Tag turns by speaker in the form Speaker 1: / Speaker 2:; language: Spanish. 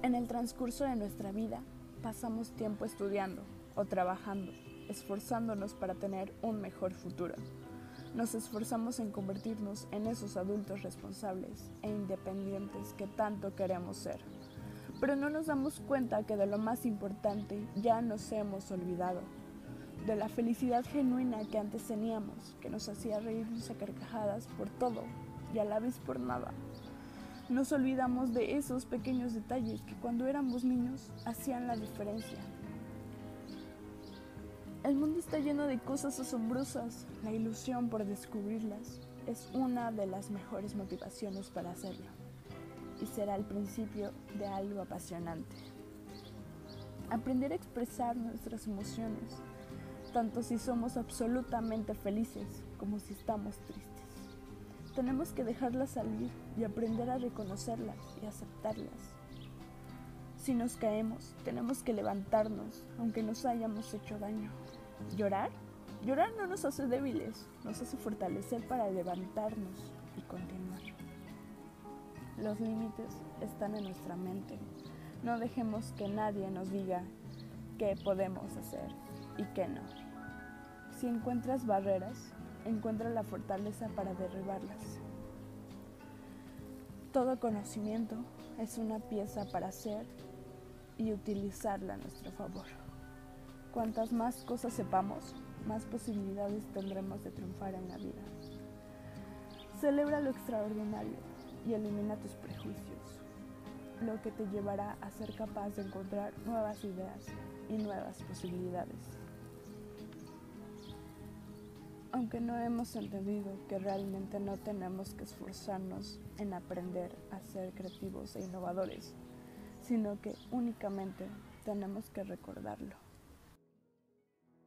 Speaker 1: En el transcurso de nuestra vida pasamos tiempo estudiando o trabajando, esforzándonos para tener un mejor futuro. Nos esforzamos en convertirnos en esos adultos responsables e independientes que tanto queremos ser. Pero no nos damos cuenta que de lo más importante ya nos hemos olvidado. De la felicidad genuina que antes teníamos, que nos hacía reírnos a carcajadas por todo y a la vez por nada. Nos olvidamos de esos pequeños detalles que cuando éramos niños hacían la diferencia. El mundo está lleno de cosas asombrosas. La ilusión por descubrirlas es una de las mejores motivaciones para hacerlo. Y será el principio de algo apasionante. Aprender a expresar nuestras emociones, tanto si somos absolutamente felices como si estamos tristes. Tenemos que dejarlas salir y aprender a reconocerlas y aceptarlas. Si nos caemos, tenemos que levantarnos, aunque nos hayamos hecho daño. ¿Llorar? Llorar no nos hace débiles, nos hace fortalecer para levantarnos y continuar. Los límites están en nuestra mente. No dejemos que nadie nos diga qué podemos hacer y qué no. Si encuentras barreras, encuentra la fortaleza para derribarlas. Todo conocimiento es una pieza para hacer y utilizarla a nuestro favor. Cuantas más cosas sepamos, más posibilidades tendremos de triunfar en la vida. Celebra lo extraordinario y elimina tus prejuicios, lo que te llevará a ser capaz de encontrar nuevas ideas y nuevas posibilidades. Aunque no hemos entendido que realmente no tenemos que esforzarnos en aprender a ser creativos e innovadores, sino que únicamente tenemos que recordarlo.